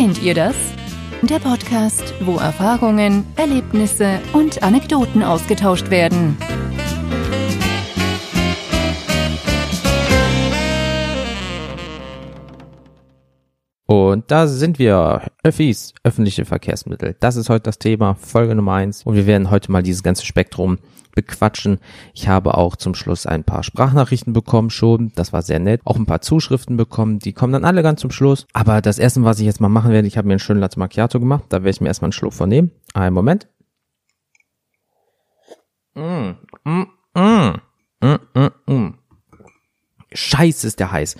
Kennt ihr das? Der Podcast, wo Erfahrungen, Erlebnisse und Anekdoten ausgetauscht werden. Und da sind wir. Öffis, öffentliche Verkehrsmittel. Das ist heute das Thema, Folge Nummer eins. Und wir werden heute mal dieses ganze Spektrum bequatschen. Ich habe auch zum Schluss ein paar Sprachnachrichten bekommen schon. Das war sehr nett. Auch ein paar Zuschriften bekommen. Die kommen dann alle ganz zum Schluss. Aber das erste, was ich jetzt mal machen werde, ich habe mir einen schönen Latte Macchiato gemacht. Da werde ich mir erstmal einen Schluck vornehmen. Einen Moment. Mm, mm, mm, mm, mm, mm. Scheiße ist der heiß.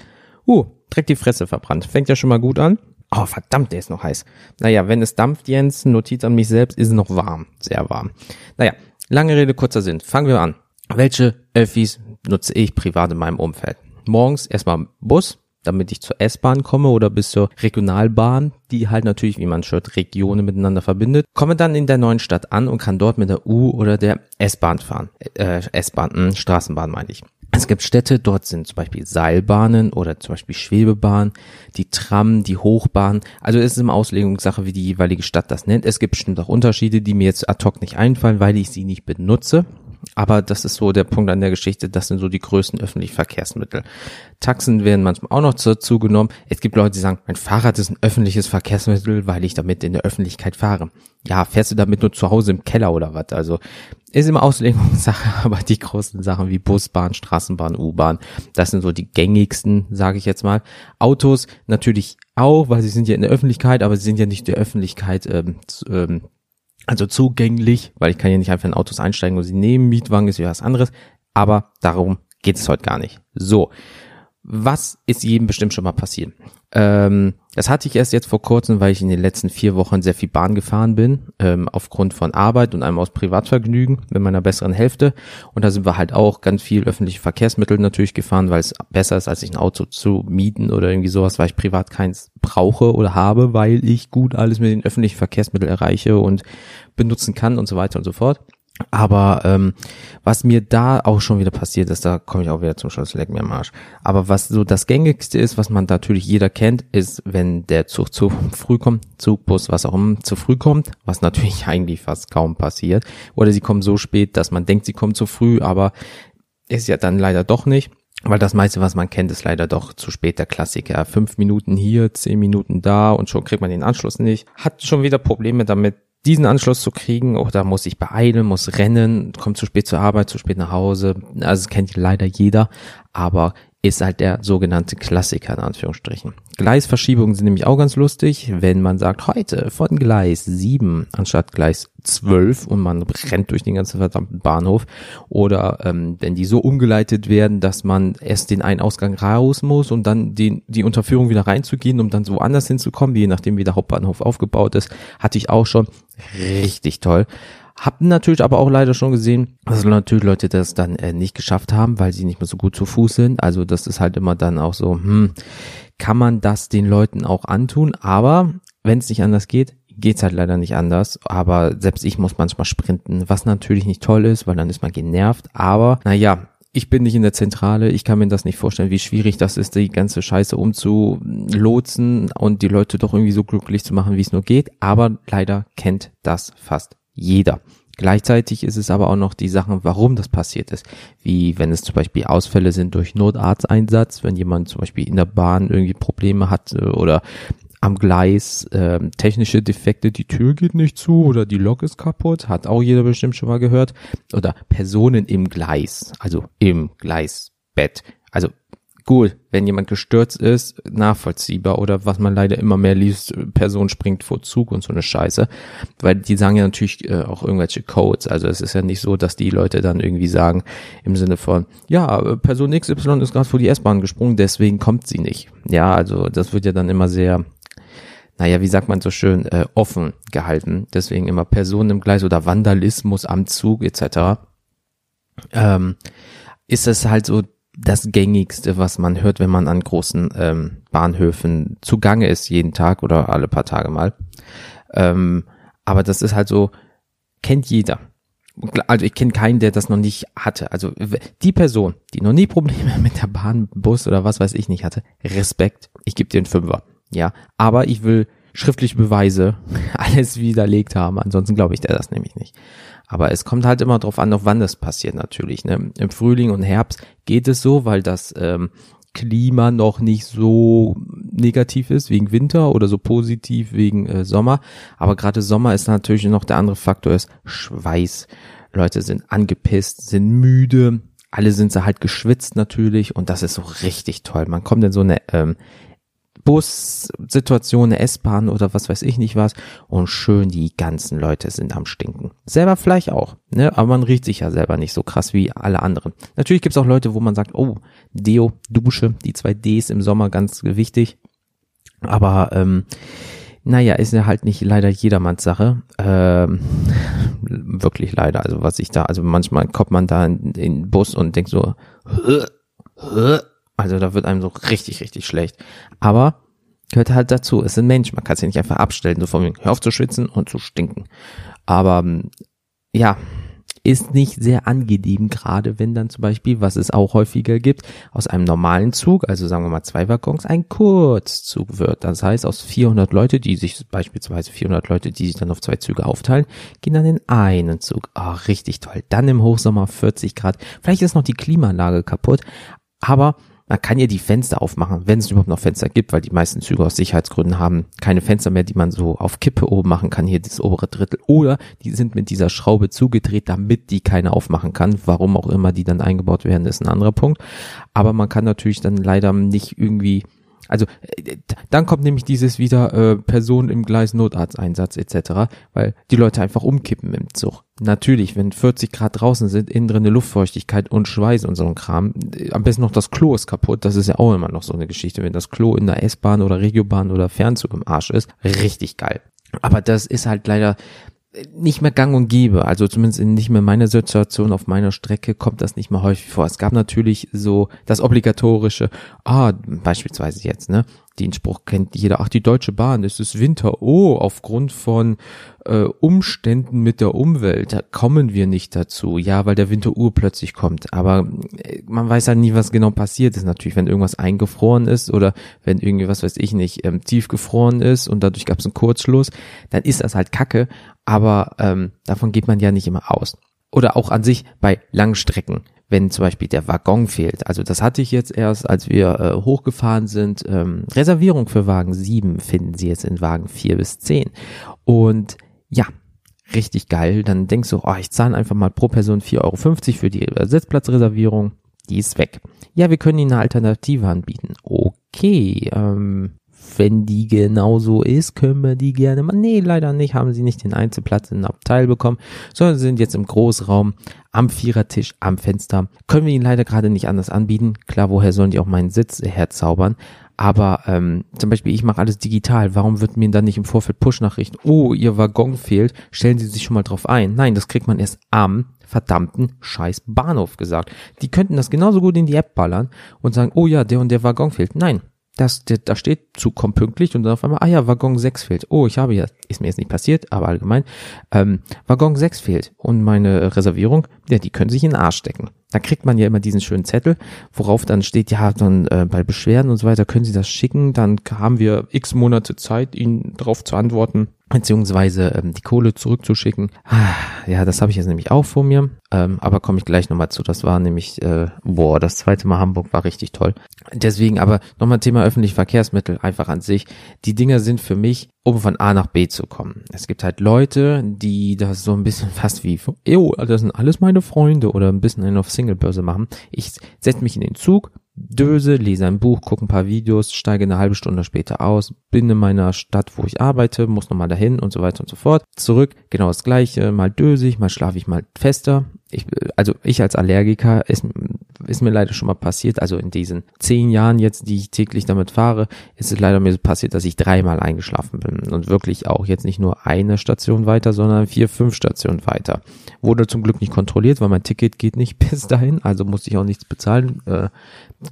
Uh, direkt die Fresse verbrannt. Fängt ja schon mal gut an. Oh, verdammt, der ist noch heiß. Naja, wenn es dampft, Jens, Notiz an mich selbst, ist noch warm. Sehr warm. Naja, lange Rede, kurzer Sinn. Fangen wir an. Welche Öffis nutze ich privat in meinem Umfeld? Morgens erstmal Bus, damit ich zur S-Bahn komme oder bis zur Regionalbahn, die halt natürlich, wie man schaut, Regionen miteinander verbindet. Komme dann in der neuen Stadt an und kann dort mit der U- oder der S-Bahn fahren. Äh, S-Bahn, hm, Straßenbahn meine ich. Es gibt Städte, dort sind zum Beispiel Seilbahnen oder zum Beispiel Schwebebahn, die Tram, die Hochbahn. Also es ist immer Auslegungssache, wie die jeweilige Stadt das nennt. Es gibt bestimmt auch Unterschiede, die mir jetzt ad hoc nicht einfallen, weil ich sie nicht benutze. Aber das ist so der Punkt an der Geschichte, das sind so die größten öffentlichen Verkehrsmittel. Taxen werden manchmal auch noch dazu genommen. Es gibt Leute, die sagen, mein Fahrrad ist ein öffentliches Verkehrsmittel, weil ich damit in der Öffentlichkeit fahre. Ja, fährst du damit nur zu Hause im Keller oder was? Also ist immer Auslegungssache, aber die großen Sachen wie Bus, Bahn, Straßenbahn, U-Bahn, das sind so die gängigsten, sage ich jetzt mal. Autos natürlich auch, weil sie sind ja in der Öffentlichkeit, aber sie sind ja nicht der Öffentlichkeit ähm, ähm, also zugänglich, weil ich kann ja nicht einfach in Autos einsteigen und sie nehmen. Mietwagen ist ja was anderes. Aber darum geht es heute gar nicht. So, was ist jedem bestimmt schon mal passiert? Ähm, das hatte ich erst jetzt vor kurzem, weil ich in den letzten vier Wochen sehr viel Bahn gefahren bin, ähm, aufgrund von Arbeit und einem aus Privatvergnügen mit meiner besseren Hälfte. Und da sind wir halt auch ganz viel öffentliche Verkehrsmittel natürlich gefahren, weil es besser ist, als sich ein Auto zu mieten oder irgendwie sowas, weil ich privat keins brauche oder habe, weil ich gut alles mit den öffentlichen Verkehrsmitteln erreiche und benutzen kann und so weiter und so fort. Aber ähm, was mir da auch schon wieder passiert ist, da komme ich auch wieder zum Schluss, leck mir am Arsch. Aber was so das gängigste ist, was man natürlich jeder kennt, ist, wenn der Zug zu früh kommt, Zug, Bus, was auch immer, zu früh kommt, was natürlich eigentlich fast kaum passiert. Oder sie kommen so spät, dass man denkt, sie kommen zu früh, aber ist ja dann leider doch nicht. Weil das meiste, was man kennt, ist leider doch zu spät der Klassiker. Fünf Minuten hier, zehn Minuten da und schon kriegt man den Anschluss nicht. Hat schon wieder Probleme damit, diesen Anschluss zu kriegen, oder muss ich beeilen, muss rennen, kommt zu spät zur Arbeit, zu spät nach Hause. Also kennt leider jeder, aber ist halt der sogenannte Klassiker in Anführungsstrichen. Gleisverschiebungen sind nämlich auch ganz lustig, wenn man sagt, heute von Gleis 7 anstatt Gleis 12 und man rennt durch den ganzen verdammten Bahnhof oder ähm, wenn die so umgeleitet werden, dass man erst den einen Ausgang raus muss und dann den, die Unterführung wieder reinzugehen, um dann so anders hinzukommen, je nachdem wie der Hauptbahnhof aufgebaut ist, hatte ich auch schon richtig toll. Hab natürlich aber auch leider schon gesehen, dass natürlich Leute das dann äh, nicht geschafft haben, weil sie nicht mehr so gut zu Fuß sind. Also das ist halt immer dann auch so, hm, kann man das den Leuten auch antun? Aber wenn es nicht anders geht, geht's halt leider nicht anders. Aber selbst ich muss manchmal sprinten, was natürlich nicht toll ist, weil dann ist man genervt. Aber naja, ich bin nicht in der Zentrale, ich kann mir das nicht vorstellen, wie schwierig das ist, die ganze Scheiße umzulotsen und die Leute doch irgendwie so glücklich zu machen, wie es nur geht. Aber leider kennt das fast jeder. Gleichzeitig ist es aber auch noch die Sache, warum das passiert ist. Wie wenn es zum Beispiel Ausfälle sind durch Notarzteinsatz, wenn jemand zum Beispiel in der Bahn irgendwie Probleme hat äh, oder am Gleis äh, technische Defekte, die Tür geht nicht zu oder die Lok ist kaputt, hat auch jeder bestimmt schon mal gehört. Oder Personen im Gleis, also im Gleisbett. Also gut, wenn jemand gestürzt ist, nachvollziehbar oder was man leider immer mehr liest, Person springt vor Zug und so eine Scheiße, weil die sagen ja natürlich äh, auch irgendwelche Codes, also es ist ja nicht so, dass die Leute dann irgendwie sagen im Sinne von, ja, Person XY ist gerade vor die S-Bahn gesprungen, deswegen kommt sie nicht. Ja, also das wird ja dann immer sehr naja, wie sagt man so schön, äh, offen gehalten. Deswegen immer Personen im Gleis oder Vandalismus am Zug etc. Ähm, ist es halt so das gängigste, was man hört, wenn man an großen ähm, Bahnhöfen zugange ist, jeden Tag oder alle paar Tage mal. Ähm, aber das ist halt so, kennt jeder. Also ich kenne keinen, der das noch nicht hatte. Also die Person, die noch nie Probleme mit der Bahn, Bus oder was weiß ich nicht hatte, Respekt. Ich gebe dir einen Fünfer. Ja, aber ich will schriftliche Beweise alles widerlegt haben. Ansonsten glaube ich der das nämlich nicht. Aber es kommt halt immer darauf an, auf wann das passiert natürlich. Ne? Im Frühling und Herbst geht es so, weil das ähm, Klima noch nicht so negativ ist wegen Winter oder so positiv wegen äh, Sommer. Aber gerade Sommer ist natürlich noch der andere Faktor ist Schweiß. Leute sind angepisst, sind müde, alle sind sie halt geschwitzt natürlich und das ist so richtig toll. Man kommt in so eine ähm, Bussituation, eine S-Bahn oder was weiß ich nicht was und schön die ganzen Leute sind am Stinken. Selber vielleicht auch, ne? aber man riecht sich ja selber nicht so krass wie alle anderen. Natürlich gibt's auch Leute, wo man sagt, oh, Deo, Dusche, die zwei Ds im Sommer ganz wichtig. Aber ähm, naja, ist ja halt nicht leider jedermanns Sache. Ähm, wirklich leider. Also was ich da, also manchmal kommt man da in, in den Bus und denkt so, also da wird einem so richtig, richtig schlecht. Aber gehört halt dazu, es sind Menschen, man kann ja nicht einfach abstellen, so von mir, hör auf zu schwitzen und zu stinken. Aber ja, ist nicht sehr angenehm, gerade wenn dann zum Beispiel, was es auch häufiger gibt, aus einem normalen Zug, also sagen wir mal zwei Waggons, ein Kurzzug wird. Das heißt, aus 400 Leute, die sich beispielsweise 400 Leute, die sich dann auf zwei Züge aufteilen, gehen dann in einen Zug. Ah, oh, richtig toll. Dann im Hochsommer 40 Grad. Vielleicht ist noch die Klimaanlage kaputt, aber man kann ja die Fenster aufmachen, wenn es überhaupt noch Fenster gibt, weil die meisten Züge aus Sicherheitsgründen haben keine Fenster mehr, die man so auf Kippe oben machen kann, hier das obere Drittel. Oder die sind mit dieser Schraube zugedreht, damit die keine aufmachen kann. Warum auch immer die dann eingebaut werden, ist ein anderer Punkt. Aber man kann natürlich dann leider nicht irgendwie also äh, dann kommt nämlich dieses wieder äh, Person im Gleis Notarzteinsatz etc., weil die Leute einfach umkippen im Zug. Natürlich, wenn 40 Grad draußen sind, innen drin eine Luftfeuchtigkeit und Schweiß und so ein Kram, äh, am besten noch das Klo ist kaputt, das ist ja auch immer noch so eine Geschichte, wenn das Klo in der S-Bahn oder Regiobahn oder Fernzug im Arsch ist, richtig geil. Aber das ist halt leider nicht mehr gang und gäbe. Also zumindest in nicht mehr meiner Situation auf meiner Strecke kommt das nicht mehr häufig vor. Es gab natürlich so das obligatorische, ah, beispielsweise jetzt, ne? Den Spruch kennt jeder, ach, die Deutsche Bahn, es ist Winter, oh, aufgrund von äh, Umständen mit der Umwelt, da kommen wir nicht dazu. Ja, weil der Winter urplötzlich kommt. Aber äh, man weiß halt nie, was genau passiert ist. Natürlich, wenn irgendwas eingefroren ist oder wenn irgendwie, was weiß ich nicht, ähm, tiefgefroren ist und dadurch gab es einen Kurzschluss, dann ist das halt Kacke aber ähm, davon geht man ja nicht immer aus. Oder auch an sich bei Langstrecken, wenn zum Beispiel der Waggon fehlt. Also das hatte ich jetzt erst, als wir äh, hochgefahren sind. Ähm, Reservierung für Wagen 7 finden Sie jetzt in Wagen 4 bis 10. Und ja, richtig geil. Dann denkst du, oh, ich zahle einfach mal pro Person 4,50 Euro für die Sitzplatzreservierung. Die ist weg. Ja, wir können Ihnen eine Alternative anbieten. Okay, ähm, wenn die genauso ist, können wir die gerne mal. Nee, leider nicht, haben sie nicht den Einzelplatz in den Abteil bekommen, sondern sind jetzt im Großraum am Vierertisch am Fenster. Können wir ihnen leider gerade nicht anders anbieten. Klar, woher sollen die auch meinen Sitz herzaubern? Aber ähm, zum Beispiel, ich mache alles digital. Warum wird mir dann nicht im Vorfeld Push-Nachrichten? Oh, ihr Waggon fehlt. Stellen Sie sich schon mal drauf ein. Nein, das kriegt man erst am verdammten scheiß Bahnhof gesagt. Die könnten das genauso gut in die App ballern und sagen, oh ja, der und der Waggon fehlt. Nein, das, da steht Zug kommt pünktlich und dann auf einmal, ah ja, Waggon 6 fehlt. Oh, ich habe ja, ist mir jetzt nicht passiert, aber allgemein, ähm, Waggon 6 fehlt und meine Reservierung, ja, die können sich in den Arsch stecken. Da kriegt man ja immer diesen schönen Zettel, worauf dann steht, ja, dann äh, bei Beschwerden und so weiter können Sie das schicken, dann haben wir x Monate Zeit, Ihnen darauf zu antworten beziehungsweise ähm, die Kohle zurückzuschicken. Ah, ja, das habe ich jetzt nämlich auch vor mir, ähm, aber komme ich gleich nochmal zu. Das war nämlich, äh, boah, das zweite Mal Hamburg war richtig toll. Deswegen aber nochmal Thema öffentliche Verkehrsmittel einfach an sich. Die Dinger sind für mich, um von A nach B zu kommen. Es gibt halt Leute, die das so ein bisschen fast wie, oh, das sind alles meine Freunde oder ein bisschen einen auf Singlebörse machen. Ich setze mich in den Zug, Döse, lese ein Buch, gucke ein paar Videos, steige eine halbe Stunde später aus, bin in meiner Stadt, wo ich arbeite, muss nochmal dahin und so weiter und so fort. Zurück, genau das gleiche, mal döse ich, mal schlafe ich mal fester. Ich, also ich als Allergiker ist ist mir leider schon mal passiert, also in diesen zehn Jahren jetzt, die ich täglich damit fahre, ist es leider mir passiert, dass ich dreimal eingeschlafen bin und wirklich auch jetzt nicht nur eine Station weiter, sondern vier, fünf Stationen weiter. Wurde zum Glück nicht kontrolliert, weil mein Ticket geht nicht bis dahin, also musste ich auch nichts bezahlen, äh,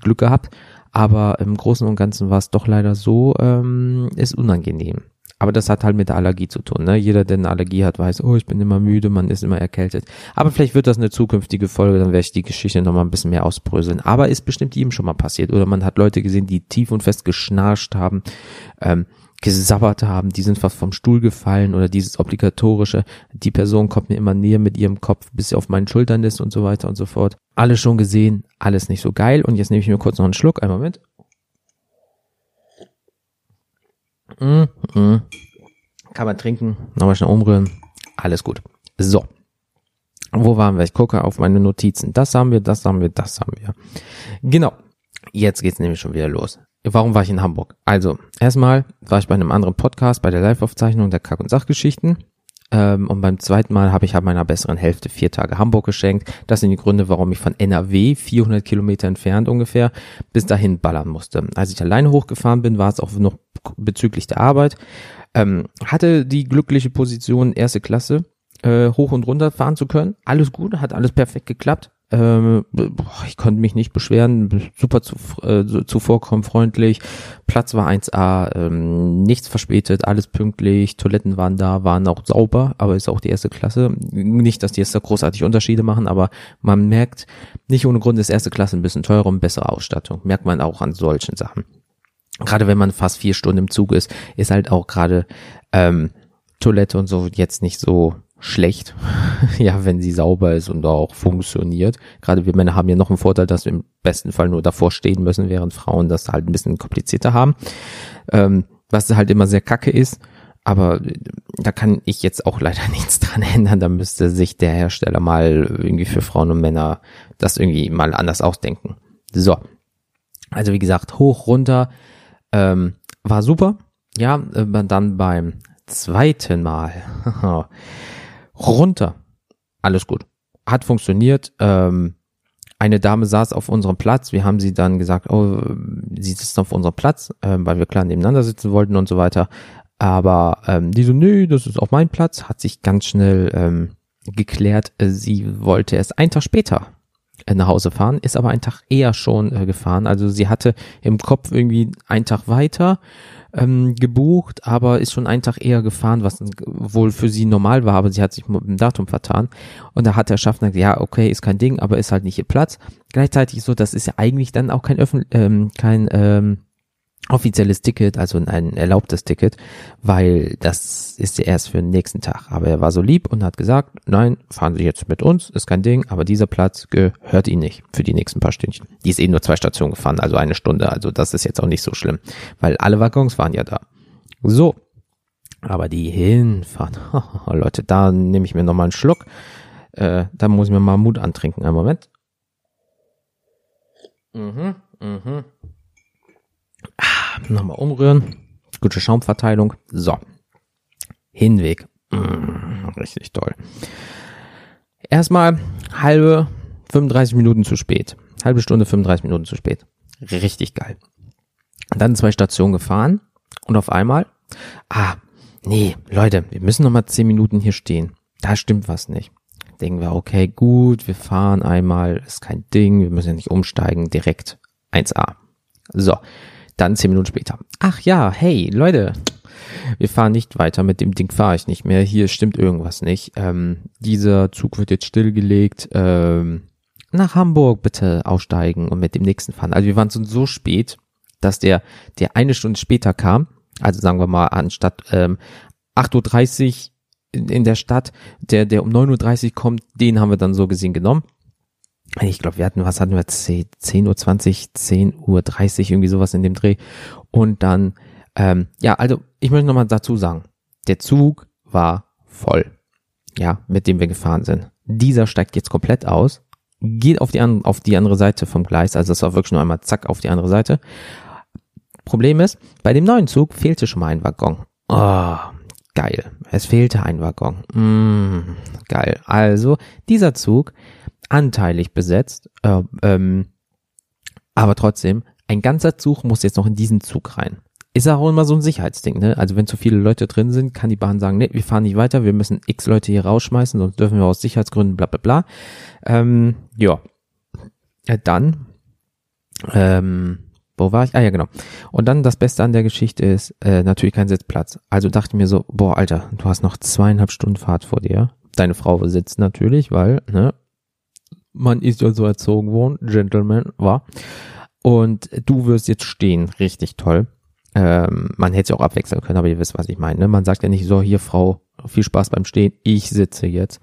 Glück gehabt. Aber im Großen und Ganzen war es doch leider so, ähm, ist unangenehm. Aber das hat halt mit der Allergie zu tun. Ne? Jeder, der eine Allergie hat, weiß, oh, ich bin immer müde, man ist immer erkältet. Aber vielleicht wird das eine zukünftige Folge, dann werde ich die Geschichte nochmal ein bisschen mehr ausbröseln. Aber ist bestimmt jedem schon mal passiert. Oder man hat Leute gesehen, die tief und fest geschnarcht haben. Ähm, gesabbert haben, die sind fast vom Stuhl gefallen oder dieses obligatorische, die Person kommt mir immer näher mit ihrem Kopf, bis sie auf meinen Schultern ist und so weiter und so fort. Alles schon gesehen, alles nicht so geil und jetzt nehme ich mir kurz noch einen Schluck, einmal mit. Mm, mm. Kann man trinken, nochmal schnell umrühren, alles gut. So. Wo waren wir? Ich gucke auf meine Notizen. Das haben wir, das haben wir, das haben wir. Genau. Jetzt geht's nämlich schon wieder los. Warum war ich in Hamburg? Also, erstmal war ich bei einem anderen Podcast, bei der Live-Aufzeichnung der Kack- und Sachgeschichten. Ähm, und beim zweiten Mal habe ich halt meiner besseren Hälfte vier Tage Hamburg geschenkt. Das sind die Gründe, warum ich von NRW, 400 Kilometer entfernt ungefähr, bis dahin ballern musste. Als ich alleine hochgefahren bin, war es auch noch bezüglich der Arbeit. Ähm, hatte die glückliche Position, erste Klasse, äh, hoch und runter fahren zu können. Alles gut, hat alles perfekt geklappt. Ähm, ich konnte mich nicht beschweren, super zu, äh, zuvorkommen, freundlich. Platz war 1A, ähm, nichts verspätet, alles pünktlich, Toiletten waren da, waren auch sauber, aber ist auch die erste Klasse. Nicht, dass die jetzt da großartig Unterschiede machen, aber man merkt, nicht ohne Grund ist erste Klasse ein bisschen teurer und bessere Ausstattung. Merkt man auch an solchen Sachen. Gerade wenn man fast vier Stunden im Zug ist, ist halt auch gerade ähm, Toilette und so jetzt nicht so schlecht, ja, wenn sie sauber ist und auch funktioniert. Gerade wir Männer haben ja noch einen Vorteil, dass wir im besten Fall nur davor stehen müssen, während Frauen das halt ein bisschen komplizierter haben. Ähm, was halt immer sehr kacke ist. Aber da kann ich jetzt auch leider nichts dran ändern. Da müsste sich der Hersteller mal irgendwie für Frauen und Männer das irgendwie mal anders ausdenken. So. Also wie gesagt, hoch, runter, ähm, war super. Ja, äh, dann beim zweiten Mal. runter. Alles gut. Hat funktioniert. Ähm, eine Dame saß auf unserem Platz. Wir haben sie dann gesagt, oh, sie sitzt auf unserem Platz, ähm, weil wir klar nebeneinander sitzen wollten und so weiter. Aber ähm, die so, nö, das ist auch mein Platz. Hat sich ganz schnell ähm, geklärt. Sie wollte erst einen Tag später äh, nach Hause fahren, ist aber einen Tag eher schon äh, gefahren. Also sie hatte im Kopf irgendwie einen Tag weiter ähm, gebucht, aber ist schon einen Tag eher gefahren, was wohl für sie normal war, aber sie hat sich mit dem Datum vertan. Und da hat der Schaffner gesagt, ja, okay, ist kein Ding, aber ist halt nicht ihr Platz. Gleichzeitig so, das ist ja eigentlich dann auch kein öffentlich, ähm, kein ähm, offizielles Ticket, also ein erlaubtes Ticket, weil das ist ja erst für den nächsten Tag. Aber er war so lieb und hat gesagt, nein, fahren Sie jetzt mit uns, ist kein Ding, aber dieser Platz gehört Ihnen nicht für die nächsten paar Stündchen. Die ist eh nur zwei Stationen gefahren, also eine Stunde, also das ist jetzt auch nicht so schlimm, weil alle Waggons waren ja da. So, aber die Hinfahrt, oh, Leute, da nehme ich mir nochmal einen Schluck, äh, da muss ich mir mal Mut antrinken, einen Moment. Mhm, mhm. Ah, nochmal umrühren. Gute Schaumverteilung. So. Hinweg. Mm, richtig toll. Erstmal halbe 35 Minuten zu spät. Halbe Stunde 35 Minuten zu spät. Richtig geil. Dann zwei Stationen gefahren und auf einmal, ah, nee, Leute, wir müssen noch mal 10 Minuten hier stehen. Da stimmt was nicht. Denken wir, okay, gut, wir fahren einmal, ist kein Ding, wir müssen ja nicht umsteigen, direkt 1A. So, dann zehn Minuten später. Ach ja, hey, Leute, wir fahren nicht weiter, mit dem Ding fahre ich nicht mehr. Hier stimmt irgendwas nicht. Ähm, dieser Zug wird jetzt stillgelegt. Ähm, nach Hamburg bitte aussteigen und mit dem nächsten fahren. Also wir waren so, so spät, dass der, der eine Stunde später kam, also sagen wir mal anstatt ähm, 8.30 Uhr in, in der Stadt, der, der um 9.30 Uhr kommt, den haben wir dann so gesehen genommen ich glaube, wir hatten, was hatten wir, 10 Uhr 20, 10 Uhr 30, irgendwie sowas in dem Dreh. Und dann, ähm, ja, also ich möchte nochmal dazu sagen, der Zug war voll, ja, mit dem wir gefahren sind. Dieser steigt jetzt komplett aus, geht auf die, an, auf die andere Seite vom Gleis, also es war wirklich nur einmal zack auf die andere Seite. Problem ist, bei dem neuen Zug fehlte schon mal ein Waggon. Oh, geil. Es fehlte ein Waggon. Mm, geil. Also, dieser Zug anteilig besetzt, äh, ähm, aber trotzdem, ein ganzer Zug muss jetzt noch in diesen Zug rein. Ist auch immer so ein Sicherheitsding, ne? Also wenn zu viele Leute drin sind, kann die Bahn sagen, nee, wir fahren nicht weiter, wir müssen x Leute hier rausschmeißen, sonst dürfen wir aus Sicherheitsgründen bla bla bla. Ähm, ja. ja. Dann, ähm, wo war ich? Ah ja, genau. Und dann das Beste an der Geschichte ist äh, natürlich kein Sitzplatz. Also dachte ich mir so, boah, Alter, du hast noch zweieinhalb Stunden Fahrt vor dir. Deine Frau sitzt natürlich, weil, ne, man ist ja so erzogen worden, Gentleman war. Und du wirst jetzt stehen, richtig toll. Ähm, man hätte es auch abwechseln können, aber ihr wisst, was ich meine. Ne? Man sagt ja nicht so, hier Frau, viel Spaß beim Stehen, ich sitze jetzt.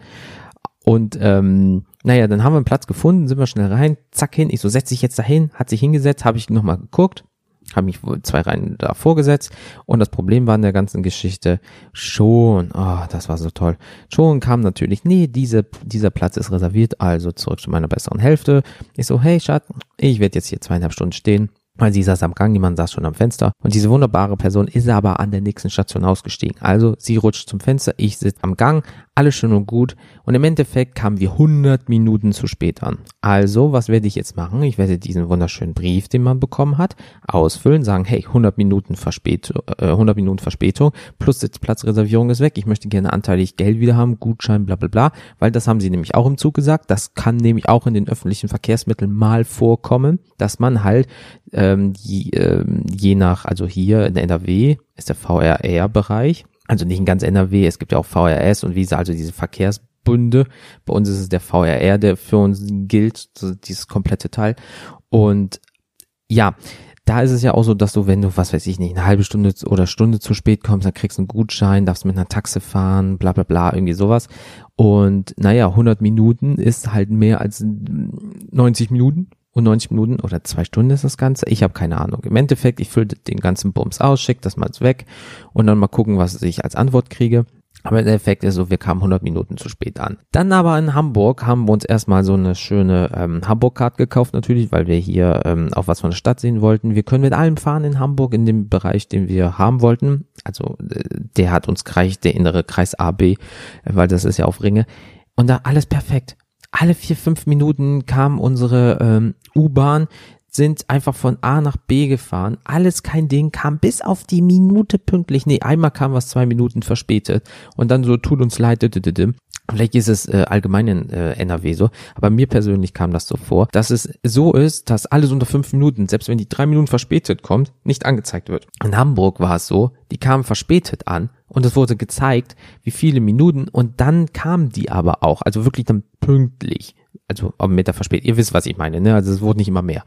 Und ähm, naja, dann haben wir einen Platz gefunden, sind wir schnell rein, zack hin. Ich so, setz dich jetzt dahin, hat sich hingesetzt, habe ich nochmal geguckt, habe mich wohl zwei Reihen da vorgesetzt und das Problem war in der ganzen Geschichte schon, oh, das war so toll, schon kam natürlich, nee, diese, dieser Platz ist reserviert, also zurück zu meiner besseren Hälfte. Ich so, hey Schatz, ich werde jetzt hier zweieinhalb Stunden stehen, weil sie saß am Gang, niemand saß schon am Fenster. Und diese wunderbare Person ist aber an der nächsten Station ausgestiegen. Also sie rutscht zum Fenster, ich sitze am Gang, alles schön und gut. Und im Endeffekt kamen wir 100 Minuten zu spät an. Also, was werde ich jetzt machen? Ich werde diesen wunderschönen Brief, den man bekommen hat, ausfüllen, sagen, hey, 100 Minuten Verspätung, äh, 100 Minuten Verspätung plus Sitzplatzreservierung ist weg. Ich möchte gerne anteilig Geld wieder haben, Gutschein, bla bla bla, weil das haben sie nämlich auch im Zug gesagt. Das kann nämlich auch in den öffentlichen Verkehrsmitteln mal vorkommen, dass man halt ähm, je, äh, je nach, also hier in NRW ist der VRR-Bereich, also nicht in ganz NRW, es gibt ja auch VRS und Visa, also diese Verkehrsbünde. Bei uns ist es der VRR, der für uns gilt, dieses komplette Teil. Und ja, da ist es ja auch so, dass du, wenn du, was weiß ich nicht, eine halbe Stunde oder Stunde zu spät kommst, dann kriegst du einen Gutschein, darfst mit einer Taxe fahren, bla bla bla, irgendwie sowas. Und naja, 100 Minuten ist halt mehr als 90 Minuten und 90 Minuten oder zwei Stunden ist das Ganze. Ich habe keine Ahnung. Im Endeffekt, ich fülle den ganzen Bums aus, schicke das mal weg und dann mal gucken, was ich als Antwort kriege. Aber im Endeffekt ist so, wir kamen 100 Minuten zu spät an. Dann aber in Hamburg haben wir uns erstmal so eine schöne ähm, Hamburg-Card gekauft natürlich, weil wir hier ähm, auch was von der Stadt sehen wollten. Wir können mit allem fahren in Hamburg in dem Bereich, den wir haben wollten. Also äh, der hat uns gereicht, der innere Kreis AB, weil das ist ja auf Ringe. Und da alles perfekt alle vier, fünf Minuten kam unsere ähm, U-Bahn, sind einfach von A nach B gefahren. Alles kein Ding, kam bis auf die Minute pünktlich. Nee, einmal kam was zwei Minuten verspätet. Und dann so, tut uns leid, Vielleicht ist es äh, allgemein in äh, NRW so, aber mir persönlich kam das so vor, dass es so ist, dass alles unter fünf Minuten, selbst wenn die drei Minuten verspätet kommt, nicht angezeigt wird. In Hamburg war es so, die kamen verspätet an und es wurde gezeigt, wie viele Minuten und dann kamen die aber auch, also wirklich dann pünktlich also mit der Verspätung. Ihr wisst, was ich meine, ne? Also es wurde nicht immer mehr.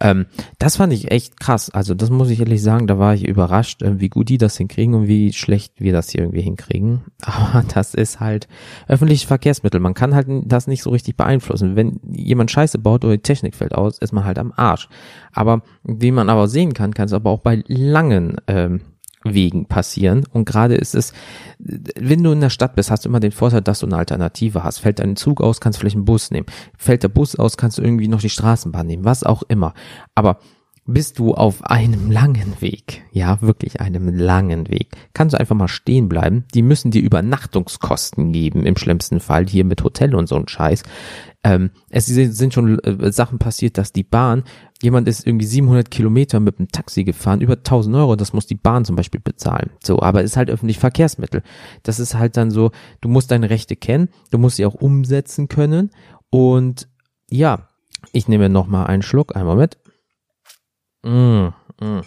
Ähm, das fand ich echt krass. Also das muss ich ehrlich sagen, da war ich überrascht, äh, wie gut die das hinkriegen und wie schlecht wir das hier irgendwie hinkriegen. Aber das ist halt öffentliches Verkehrsmittel. Man kann halt das nicht so richtig beeinflussen. Wenn jemand Scheiße baut oder die Technik fällt aus, ist man halt am Arsch. Aber wie man aber sehen kann, kann es aber auch bei langen ähm, Wegen passieren. Und gerade ist es, wenn du in der Stadt bist, hast du immer den Vorteil, dass du eine Alternative hast. Fällt dein Zug aus, kannst du vielleicht einen Bus nehmen. Fällt der Bus aus, kannst du irgendwie noch die Straßenbahn nehmen, was auch immer. Aber bist du auf einem langen Weg, ja, wirklich einem langen Weg, kannst du einfach mal stehen bleiben. Die müssen dir Übernachtungskosten geben, im schlimmsten Fall, hier mit Hotel und so ein Scheiß. Ähm, es sind schon äh, Sachen passiert, dass die Bahn, jemand ist irgendwie 700 Kilometer mit dem Taxi gefahren, über 1000 Euro, das muss die Bahn zum Beispiel bezahlen. So, aber ist halt öffentlich Verkehrsmittel. Das ist halt dann so, du musst deine Rechte kennen, du musst sie auch umsetzen können und ja, ich nehme noch mal einen Schluck, einmal mit. Mm, mm.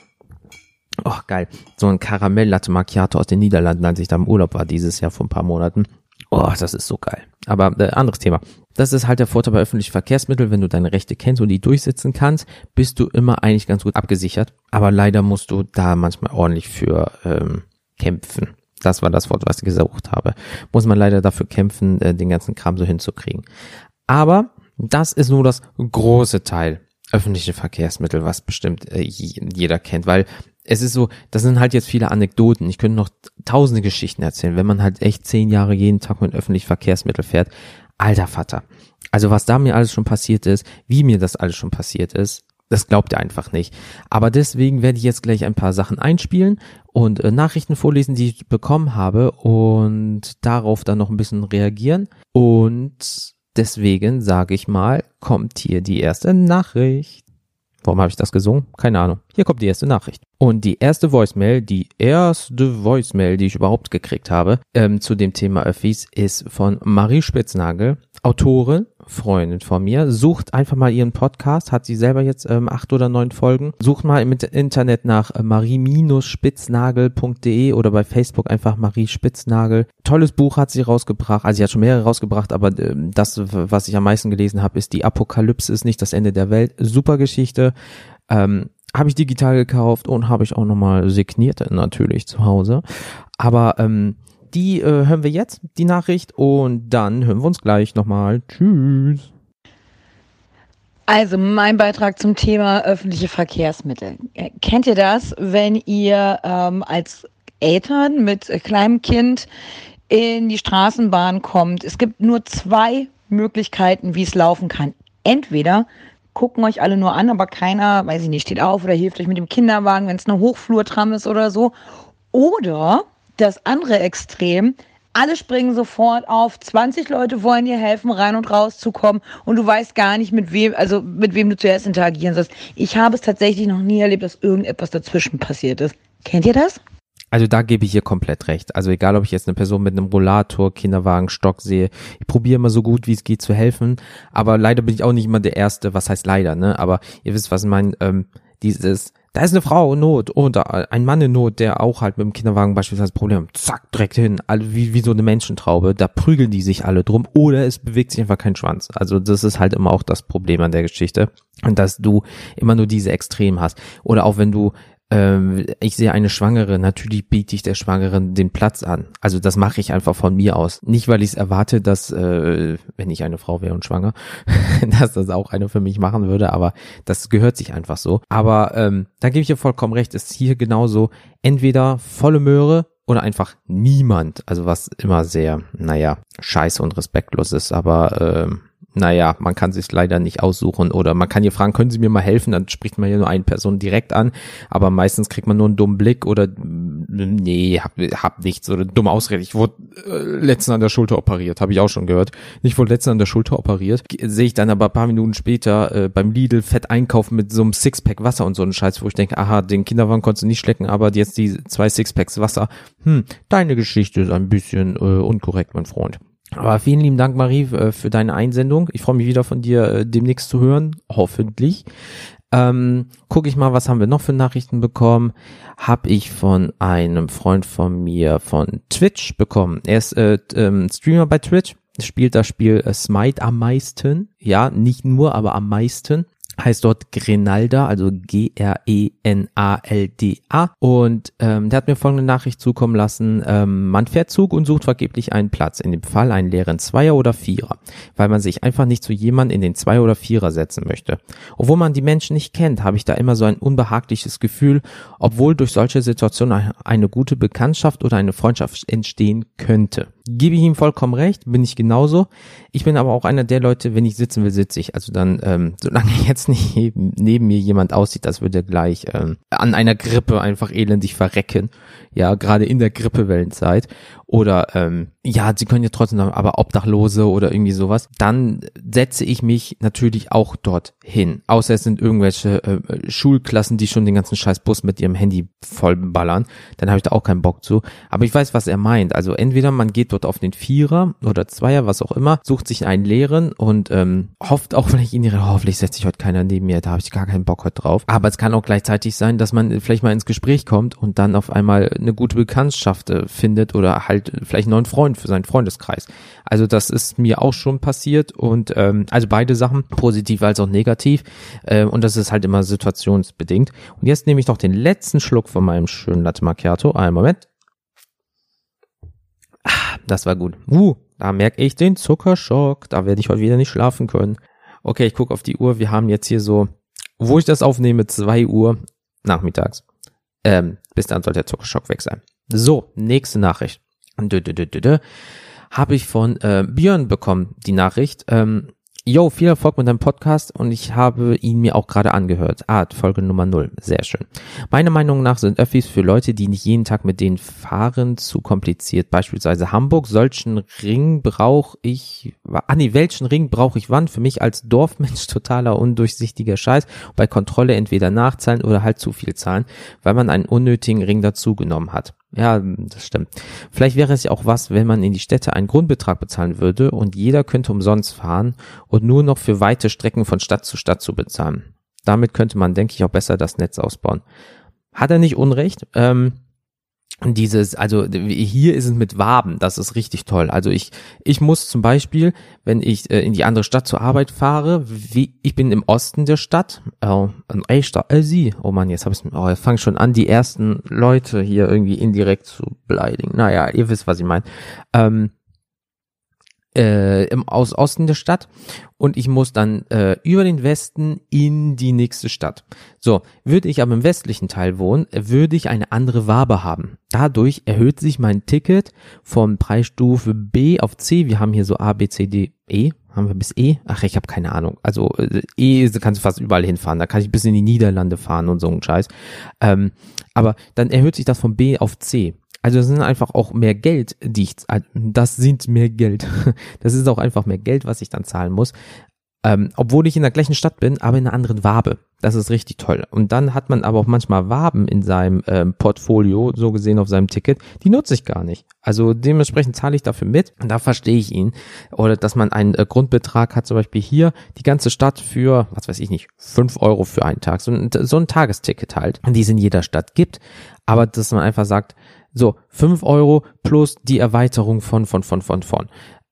Oh, geil. So ein Karamell-Latte Macchiato aus den Niederlanden, als ich da im Urlaub war dieses Jahr vor ein paar Monaten. Oh, das ist so geil. Aber äh, anderes Thema. Das ist halt der Vorteil bei öffentlichen Verkehrsmitteln, wenn du deine Rechte kennst und die durchsetzen kannst, bist du immer eigentlich ganz gut abgesichert. Aber leider musst du da manchmal ordentlich für ähm, kämpfen. Das war das Wort, was ich gesucht habe. Muss man leider dafür kämpfen, äh, den ganzen Kram so hinzukriegen. Aber das ist nur das große Teil öffentliche Verkehrsmittel, was bestimmt äh, jeder kennt, weil es ist so, das sind halt jetzt viele Anekdoten. Ich könnte noch tausende Geschichten erzählen, wenn man halt echt zehn Jahre jeden Tag mit öffentlichen Verkehrsmittel fährt. Alter Vater. Also was da mir alles schon passiert ist, wie mir das alles schon passiert ist, das glaubt ihr einfach nicht. Aber deswegen werde ich jetzt gleich ein paar Sachen einspielen und äh, Nachrichten vorlesen, die ich bekommen habe und darauf dann noch ein bisschen reagieren. Und Deswegen sage ich mal, kommt hier die erste Nachricht. Warum habe ich das gesungen? Keine Ahnung. Hier kommt die erste Nachricht. Und die erste Voicemail, die erste Voicemail, die ich überhaupt gekriegt habe, ähm, zu dem Thema Öffis, ist von Marie Spitznagel, Autorin Freundin von mir, sucht einfach mal ihren Podcast, hat sie selber jetzt ähm, acht oder neun Folgen. Sucht mal im Internet nach äh, marie-spitznagel.de oder bei Facebook einfach Marie Spitznagel. Tolles Buch hat sie rausgebracht, also sie hat schon mehrere rausgebracht, aber äh, das, was ich am meisten gelesen habe, ist Die Apokalypse ist nicht das Ende der Welt. Super Geschichte. Ähm, habe ich digital gekauft und habe ich auch nochmal signiert natürlich zu Hause. Aber ähm, die äh, hören wir jetzt, die Nachricht, und dann hören wir uns gleich nochmal. Tschüss. Also mein Beitrag zum Thema öffentliche Verkehrsmittel. Kennt ihr das, wenn ihr ähm, als Eltern mit kleinem Kind in die Straßenbahn kommt? Es gibt nur zwei Möglichkeiten, wie es laufen kann. Entweder gucken euch alle nur an, aber keiner, weiß ich nicht, steht auf oder hilft euch mit dem Kinderwagen, wenn es eine Hochflurtram ist oder so. Oder das andere Extrem, alle springen sofort auf, 20 Leute wollen dir helfen, rein und raus zu kommen und du weißt gar nicht, mit wem, also mit wem du zuerst interagieren sollst. Ich habe es tatsächlich noch nie erlebt, dass irgendetwas dazwischen passiert ist. Kennt ihr das? Also da gebe ich ihr komplett recht. Also egal, ob ich jetzt eine Person mit einem Rollator, Kinderwagen, Stock sehe, ich probiere immer so gut wie es geht zu helfen. Aber leider bin ich auch nicht immer der Erste. Was heißt leider, ne? Aber ihr wisst, was ich meine. Ähm, dieses, da ist eine Frau in Not oder ein Mann in Not, der auch halt mit dem Kinderwagen beispielsweise Probleme hat. Zack, direkt hin. Alle wie, wie so eine Menschentraube. Da prügeln die sich alle drum. Oder es bewegt sich einfach kein Schwanz. Also das ist halt immer auch das Problem an der Geschichte. Und dass du immer nur diese Extremen hast. Oder auch wenn du ähm, ich sehe eine Schwangere, natürlich biete ich der Schwangeren den Platz an. Also das mache ich einfach von mir aus. Nicht, weil ich es erwarte, dass, äh, wenn ich eine Frau wäre und schwanger, dass das auch eine für mich machen würde, aber das gehört sich einfach so. Aber ähm, da gebe ich dir vollkommen recht, ist hier genauso entweder volle Möhre oder einfach niemand. Also was immer sehr, naja, scheiße und respektlos ist, aber ähm, naja, man kann sich leider nicht aussuchen oder man kann hier fragen, können Sie mir mal helfen? Dann spricht man ja nur eine Person direkt an, aber meistens kriegt man nur einen dummen Blick oder nee, hab, hab nichts oder dumm Ausrede. Ich wurde äh, letztens an der Schulter operiert, habe ich auch schon gehört. Ich wurde letztens an der Schulter operiert, sehe ich dann aber paar Minuten später äh, beim Lidl fett einkaufen mit so einem Sixpack Wasser und so einen Scheiß, wo ich denke, aha, den Kinderwagen konntest du nicht schlecken, aber jetzt die zwei Sixpacks Wasser. Hm, deine Geschichte ist ein bisschen äh, unkorrekt, mein Freund. Aber vielen lieben Dank, Marie, äh, für deine Einsendung. Ich freue mich wieder von dir äh, demnächst zu hören, hoffentlich. Ähm, guck ich mal, was haben wir noch für Nachrichten bekommen? Hab ich von einem Freund von mir von Twitch bekommen. Er ist äh, ähm, Streamer bei Twitch, spielt das Spiel äh, Smite am meisten. Ja, nicht nur, aber am meisten heißt dort Grenalda, also G-R-E-N-A-L-D-A. Und ähm, der hat mir folgende Nachricht zukommen lassen. Ähm, man fährt Zug und sucht vergeblich einen Platz, in dem Fall einen leeren Zweier oder Vierer, weil man sich einfach nicht zu jemandem in den Zweier oder Vierer setzen möchte. Obwohl man die Menschen nicht kennt, habe ich da immer so ein unbehagliches Gefühl, obwohl durch solche Situationen eine gute Bekanntschaft oder eine Freundschaft entstehen könnte. Gebe ich ihm vollkommen recht, bin ich genauso. Ich bin aber auch einer der Leute, wenn ich sitzen will, sitze ich. Also dann, ähm, solange jetzt nicht neben mir jemand aussieht, das würde gleich ähm, an einer Grippe einfach elendig verrecken. Ja, gerade in der Grippewellenzeit oder ähm, ja, sie können ja trotzdem, aber Obdachlose oder irgendwie sowas, dann setze ich mich natürlich auch dort hin. Außer es sind irgendwelche äh, Schulklassen, die schon den ganzen scheiß Bus mit ihrem Handy vollballern, dann habe ich da auch keinen Bock zu. Aber ich weiß, was er meint. Also entweder man geht dort auf den Vierer oder Zweier, was auch immer, sucht sich einen Lehren und ähm, hofft auch vielleicht in ihre, hoffentlich setzt sich heute keiner neben mir, da habe ich gar keinen Bock heute drauf. Aber es kann auch gleichzeitig sein, dass man vielleicht mal ins Gespräch kommt und dann auf einmal eine gute Bekanntschaft äh, findet oder halt halt vielleicht einen neuen Freund für seinen Freundeskreis. Also das ist mir auch schon passiert und ähm, also beide Sachen, positiv als auch negativ. Äh, und das ist halt immer situationsbedingt. Und jetzt nehme ich noch den letzten Schluck von meinem schönen Latte Macchiato. Einen Moment. Das war gut. Uh, da merke ich den Zuckerschock. Da werde ich heute wieder nicht schlafen können. Okay, ich gucke auf die Uhr. Wir haben jetzt hier so, wo ich das aufnehme, zwei Uhr nachmittags. Ähm, bis dann soll der Zuckerschock weg sein. So, nächste Nachricht habe ich von äh, Björn bekommen, die Nachricht. Ähm, Yo, viel Erfolg mit deinem Podcast und ich habe ihn mir auch gerade angehört. Ah, Folge Nummer 0. Sehr schön. Meiner Meinung nach sind Öffis für Leute, die nicht jeden Tag mit denen fahren, zu kompliziert. Beispielsweise Hamburg, solchen Ring brauche ich, ah nee, welchen Ring brauche ich wann? Für mich als Dorfmensch totaler undurchsichtiger Scheiß. Bei Kontrolle entweder nachzahlen oder halt zu viel zahlen, weil man einen unnötigen Ring dazu genommen hat. Ja, das stimmt. Vielleicht wäre es ja auch was, wenn man in die Städte einen Grundbetrag bezahlen würde und jeder könnte umsonst fahren und nur noch für weite Strecken von Stadt zu Stadt zu bezahlen. Damit könnte man, denke ich, auch besser das Netz ausbauen. Hat er nicht Unrecht? Ähm, dieses, also hier ist es mit Waben, das ist richtig toll. Also ich, ich muss zum Beispiel, wenn ich äh, in die andere Stadt zur Arbeit fahre, wie, ich bin im Osten der Stadt, äh, ey, äh, sie, oh man, jetzt habe ich, oh, ich fange schon an, die ersten Leute hier irgendwie indirekt zu beleidigen. Naja, ihr wisst, was ich meine. Ähm, äh, im aus Osten der Stadt und ich muss dann äh, über den Westen in die nächste Stadt. So, würde ich aber im westlichen Teil wohnen, würde ich eine andere Wabe haben. Dadurch erhöht sich mein Ticket von Preisstufe B auf C. Wir haben hier so A, B, C, D, E. Haben wir bis E? Ach, ich habe keine Ahnung. Also äh, E kannst du fast überall hinfahren. Da kann ich bis in die Niederlande fahren und so ein Scheiß. Ähm, aber dann erhöht sich das von B auf C. Also das sind einfach auch mehr Geld, die ich, das sind mehr Geld. Das ist auch einfach mehr Geld, was ich dann zahlen muss. Ähm, obwohl ich in der gleichen Stadt bin, aber in einer anderen Wabe. Das ist richtig toll. Und dann hat man aber auch manchmal Waben in seinem ähm, Portfolio, so gesehen auf seinem Ticket, die nutze ich gar nicht. Also dementsprechend zahle ich dafür mit. Und da verstehe ich ihn. Oder dass man einen äh, Grundbetrag hat, zum Beispiel hier, die ganze Stadt für, was weiß ich nicht, fünf Euro für einen Tag. So ein, so ein Tagesticket halt, die es in jeder Stadt gibt. Aber dass man einfach sagt, so, fünf Euro plus die Erweiterung von, von, von, von, von.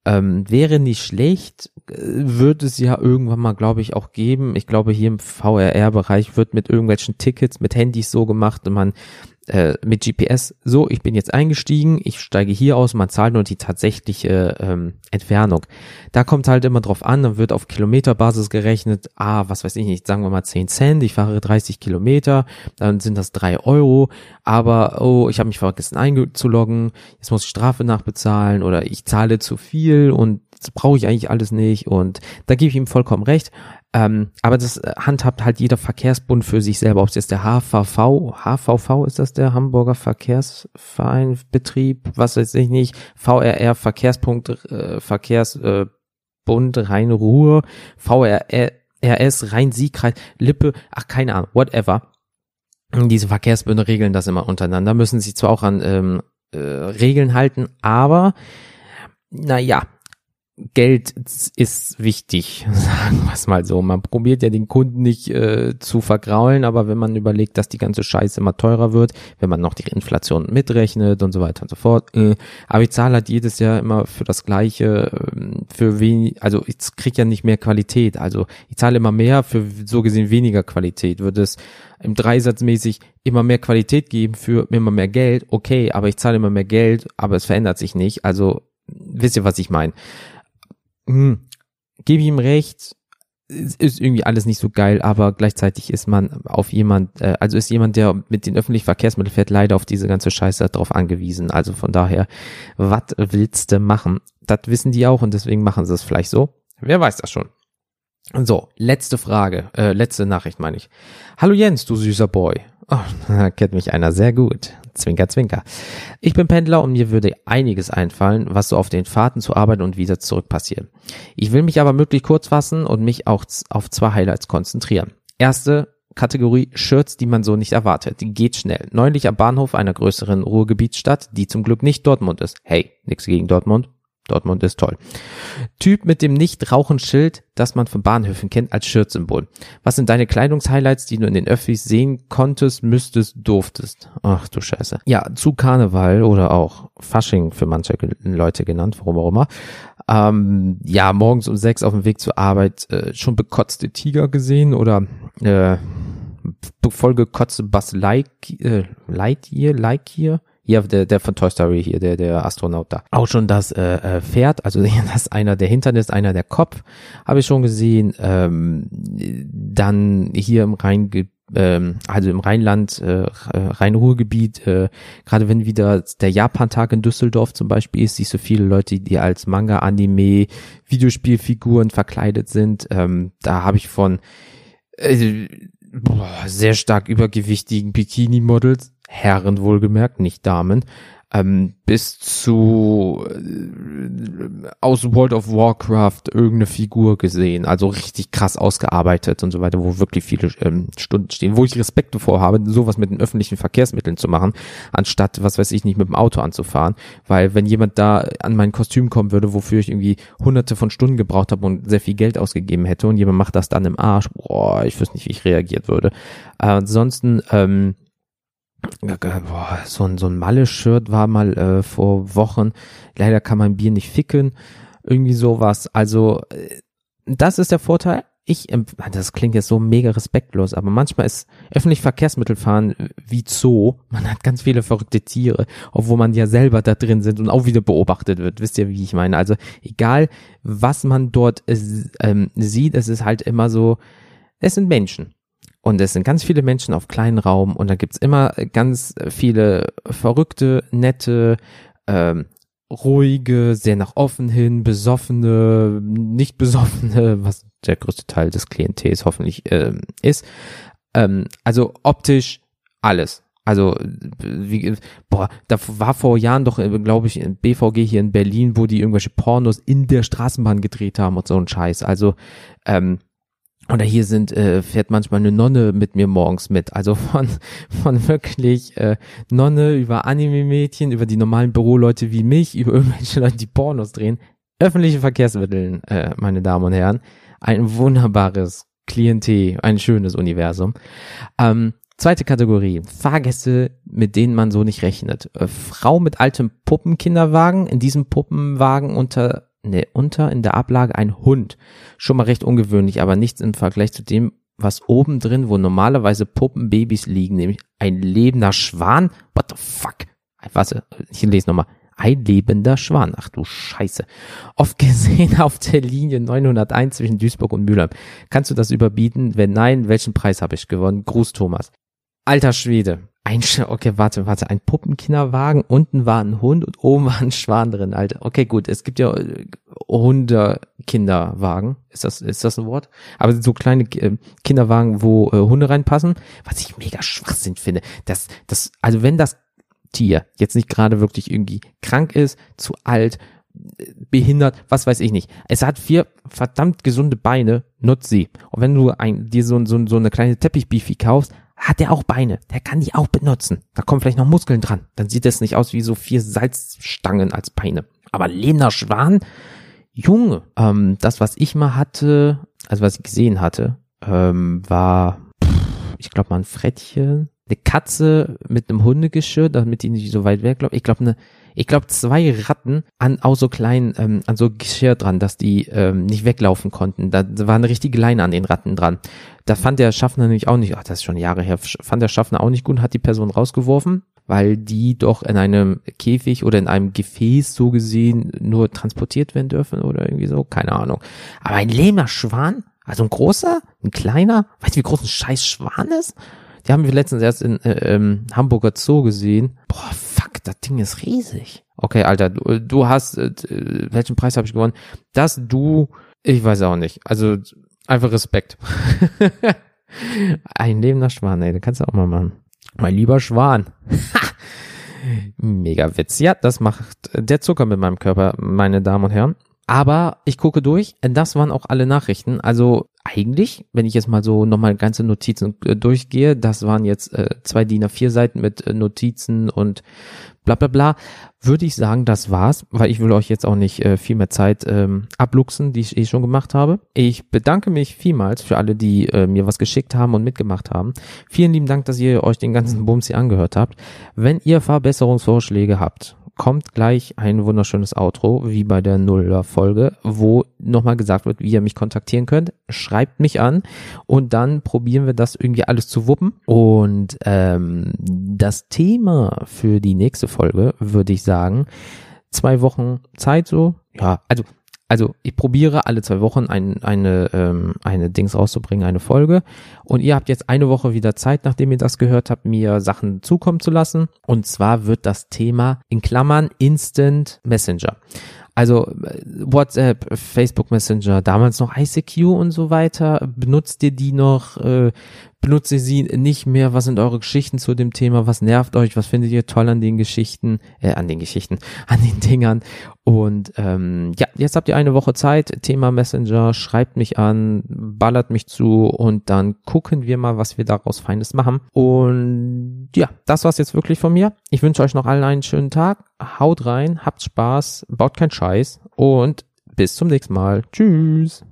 Ähm, wäre nicht schlecht, äh, wird es ja irgendwann mal, glaube ich, auch geben. Ich glaube, hier im VRR-Bereich wird mit irgendwelchen Tickets, mit Handys so gemacht man äh, mit GPS, so, ich bin jetzt eingestiegen, ich steige hier aus, man zahlt nur die tatsächliche ähm, Entfernung. Da kommt halt immer drauf an, dann wird auf Kilometerbasis gerechnet, ah, was weiß ich nicht, sagen wir mal 10 Cent, ich fahre 30 Kilometer, dann sind das drei Euro, aber oh, ich habe mich vergessen einzuloggen, jetzt muss ich Strafe nachbezahlen oder ich zahle zu viel und das brauche ich eigentlich alles nicht und da gebe ich ihm vollkommen recht. Ähm, aber das äh, handhabt halt jeder Verkehrsbund für sich selber. Ob es jetzt der HVV, HVV ist das der Hamburger Verkehrsverein, Betrieb, was weiß ich nicht, VRR Verkehrspunkt, äh, Verkehrsbund äh, Rhein-Ruhr, VRS Rhein-Sieg-Kreis, Lippe, ach keine Ahnung, whatever. Diese Verkehrsbünde regeln das immer untereinander, müssen sich zwar auch an ähm, äh, Regeln halten, aber naja, Geld ist wichtig, sagen wir es mal so. Man probiert ja den Kunden nicht äh, zu vergraulen, aber wenn man überlegt, dass die ganze Scheiße immer teurer wird, wenn man noch die Inflation mitrechnet und so weiter und so fort. Äh, aber ich zahle halt jedes Jahr immer für das Gleiche, äh, für wenig, also ich krieg ja nicht mehr Qualität. Also ich zahle immer mehr für so gesehen weniger Qualität. Würde es im Dreisatzmäßig immer mehr Qualität geben für immer mehr Geld, okay, aber ich zahle immer mehr Geld, aber es verändert sich nicht. Also wisst ihr, was ich meine? Hm, gebe ich ihm recht, ist irgendwie alles nicht so geil, aber gleichzeitig ist man auf jemand, äh, also ist jemand, der mit den öffentlichen Verkehrsmitteln fährt, leider auf diese ganze Scheiße drauf angewiesen. Also von daher, was willst du machen? Das wissen die auch und deswegen machen sie es vielleicht so. Wer weiß das schon. So, letzte Frage, äh, letzte Nachricht meine ich. Hallo Jens, du süßer Boy. Oh, da kennt mich einer sehr gut. Zwinker, zwinker. Ich bin Pendler und mir würde einiges einfallen, was so auf den Fahrten zur Arbeit und wieder zurück passiert. Ich will mich aber möglichst kurz fassen und mich auch auf zwei Highlights konzentrieren. Erste Kategorie Shirts, die man so nicht erwartet. Geht schnell. Neulich am Bahnhof einer größeren Ruhrgebietsstadt, die zum Glück nicht Dortmund ist. Hey, nix gegen Dortmund. Dortmund ist toll. Typ mit dem Nicht-Rauchen-Schild, das man von Bahnhöfen kennt als Schirtsymbol. Was sind deine Kleidungshighlights, die du in den Öffis sehen konntest, müsstest, durftest? Ach du Scheiße. Ja, zu Karneval oder auch Fasching für manche Leute genannt, warum auch immer. Ähm, ja, morgens um sechs auf dem Weg zur Arbeit äh, schon bekotzte Tiger gesehen oder äh, vollgekotzte Buzz Lightyear, äh, Lightyear, Lightyear hier der, der von Toy Story hier, der, der Astronaut da. Auch schon das äh, äh Pferd, also das ist einer der Hintern ist, einer der Kopf, habe ich schon gesehen. Ähm, dann hier im Rhein, ähm, also im Rheinland, äh, Rhein-Ruhr-Gebiet, äh, gerade wenn wieder der Japan-Tag in Düsseldorf zum Beispiel ist, siehst du viele Leute, die als Manga, Anime, Videospielfiguren verkleidet sind. Ähm, da habe ich von äh, boah, sehr stark übergewichtigen Bikini-Models Herren wohlgemerkt, nicht Damen, ähm, bis zu äh, aus World of Warcraft irgendeine Figur gesehen, also richtig krass ausgearbeitet und so weiter, wo wirklich viele ähm, Stunden stehen, wo ich Respekt davor habe, sowas mit den öffentlichen Verkehrsmitteln zu machen, anstatt, was weiß ich nicht, mit dem Auto anzufahren, weil wenn jemand da an mein Kostüm kommen würde, wofür ich irgendwie hunderte von Stunden gebraucht habe und sehr viel Geld ausgegeben hätte und jemand macht das dann im Arsch, boah, ich wüsste nicht, wie ich reagiert würde. Äh, ansonsten, ähm, boah, so ein, so ein Malle-Shirt war mal äh, vor Wochen. Leider kann man Bier nicht ficken. Irgendwie sowas. Also, äh, das ist der Vorteil. Ich, das klingt jetzt so mega respektlos, aber manchmal ist öffentlich Verkehrsmittelfahren wie Zoo. Man hat ganz viele verrückte Tiere, obwohl man ja selber da drin sind und auch wieder beobachtet wird. Wisst ihr, wie ich meine? Also egal, was man dort äh, sieht, es ist halt immer so, es sind Menschen. Und es sind ganz viele Menschen auf kleinen Raum und da gibt's immer ganz viele verrückte, nette, ähm, ruhige, sehr nach offen hin, besoffene, nicht besoffene, was der größte Teil des Klientels hoffentlich ähm, ist. Ähm, also optisch alles. Also, wie, boah, da war vor Jahren doch, glaube ich, BVG hier in Berlin, wo die irgendwelche Pornos in der Straßenbahn gedreht haben und so ein Scheiß. Also, ähm, oder hier sind, äh, fährt manchmal eine Nonne mit mir morgens mit. Also von, von wirklich äh, Nonne über Anime-Mädchen, über die normalen Büroleute wie mich, über irgendwelche Leute, die Pornos drehen. Öffentliche Verkehrsmittel, äh, meine Damen und Herren. Ein wunderbares Klientel, ein schönes Universum. Ähm, zweite Kategorie, Fahrgäste, mit denen man so nicht rechnet. Äh, Frau mit altem Puppenkinderwagen, in diesem Puppenwagen unter ne, unter in der Ablage ein Hund. Schon mal recht ungewöhnlich, aber nichts im Vergleich zu dem, was oben drin, wo normalerweise Puppenbabys liegen, nämlich ein lebender Schwan. What the fuck? Warte, ich lese nochmal. Ein lebender Schwan. Ach du Scheiße. Oft gesehen auf der Linie 901 zwischen Duisburg und Mülheim. Kannst du das überbieten? Wenn nein, welchen Preis habe ich gewonnen? Gruß Thomas. Alter Schwede. Ein, okay, warte, warte, ein Puppenkinderwagen, unten war ein Hund und oben war ein Schwan drin, Alter. Okay, gut, es gibt ja äh, Hunde-Kinderwagen. Ist das, ist das ein Wort? Aber so kleine äh, Kinderwagen, wo äh, Hunde reinpassen, was ich mega Schwachsinn finde. Das, das, also wenn das Tier jetzt nicht gerade wirklich irgendwie krank ist, zu alt, behindert, was weiß ich nicht. Es hat vier verdammt gesunde Beine, nutz sie. Und wenn du ein, dir so, so, so eine kleine Teppichbifi kaufst, hat er auch Beine. Der kann die auch benutzen. Da kommen vielleicht noch Muskeln dran. Dann sieht es nicht aus wie so vier Salzstangen als Beine. Aber lebender Schwan, Junge, ähm, das, was ich mal hatte, also was ich gesehen hatte, ähm, war, ich glaube mal ein Frettchen, eine Katze mit einem Hundegeschirr, damit die nicht so weit weg glaubt. Ich glaube eine ich glaube, zwei Ratten an auch so kleinen, ähm, an so Geschirr dran, dass die ähm, nicht weglaufen konnten. Da, war eine richtige Leine an den Ratten dran. Da fand der Schaffner nämlich auch nicht, ach, das ist schon Jahre her, fand der Schaffner auch nicht gut und hat die Person rausgeworfen, weil die doch in einem Käfig oder in einem Gefäß so gesehen nur transportiert werden dürfen oder irgendwie so, keine Ahnung. Aber ein lähmer Schwan, also ein großer, ein kleiner, weißt du, wie groß ein scheiß Schwan ist? Die haben wir letztens erst in äh, ähm, Hamburger Zoo gesehen. Boah, fuck, das Ding ist riesig. Okay, Alter, du, du hast, äh, welchen Preis habe ich gewonnen? Das du, ich weiß auch nicht. Also einfach Respekt. Ein lebender Schwan, ey, den kannst du auch mal machen. Mein lieber Schwan. Mega Witz. Ja, das macht der Zucker mit meinem Körper, meine Damen und Herren. Aber ich gucke durch, das waren auch alle Nachrichten. Also eigentlich, wenn ich jetzt mal so nochmal ganze Notizen äh, durchgehe, das waren jetzt äh, zwei DIN A4 Seiten mit äh, Notizen und bla bla bla, würde ich sagen, das war's, weil ich will euch jetzt auch nicht äh, viel mehr Zeit ähm, abluchsen, die ich eh schon gemacht habe. Ich bedanke mich vielmals für alle, die äh, mir was geschickt haben und mitgemacht haben. Vielen lieben Dank, dass ihr euch den ganzen Bums hier angehört habt. Wenn ihr Verbesserungsvorschläge habt, kommt gleich ein wunderschönes Outro, wie bei der Nuller-Folge, wo nochmal gesagt wird, wie ihr mich kontaktieren könnt. Schreibt mich an und dann probieren wir das irgendwie alles zu wuppen. Und ähm, das Thema für die nächste Folge würde ich sagen, zwei Wochen Zeit so. Ja, also also ich probiere alle zwei Wochen ein, eine, ähm, eine Dings rauszubringen, eine Folge. Und ihr habt jetzt eine Woche wieder Zeit, nachdem ihr das gehört habt, mir Sachen zukommen zu lassen. Und zwar wird das Thema in Klammern Instant Messenger. Also äh, WhatsApp, Facebook Messenger, damals noch ICQ und so weiter. Benutzt ihr die noch? Äh, benutzt ihr sie nicht mehr? Was sind eure Geschichten zu dem Thema? Was nervt euch? Was findet ihr toll an den Geschichten? Äh, an den Geschichten, an den Dingern? Und ähm, ja, jetzt habt ihr eine Woche Zeit. Thema Messenger, schreibt mich an, ballert mich zu und dann gucken wir mal, was wir daraus Feines machen. Und ja, das war's jetzt wirklich von mir. Ich wünsche euch noch allen einen schönen Tag. Haut rein, habt Spaß, baut keinen Scheiß und bis zum nächsten Mal. Tschüss.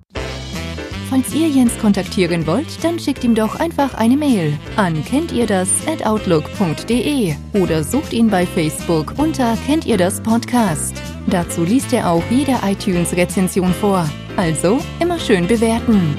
Falls ihr Jens kontaktieren wollt, dann schickt ihm doch einfach eine Mail an kennt ihr das at outlook.de oder sucht ihn bei Facebook unter kennt ihr das Podcast. Dazu liest er auch jede iTunes-Rezension vor. Also immer schön bewerten.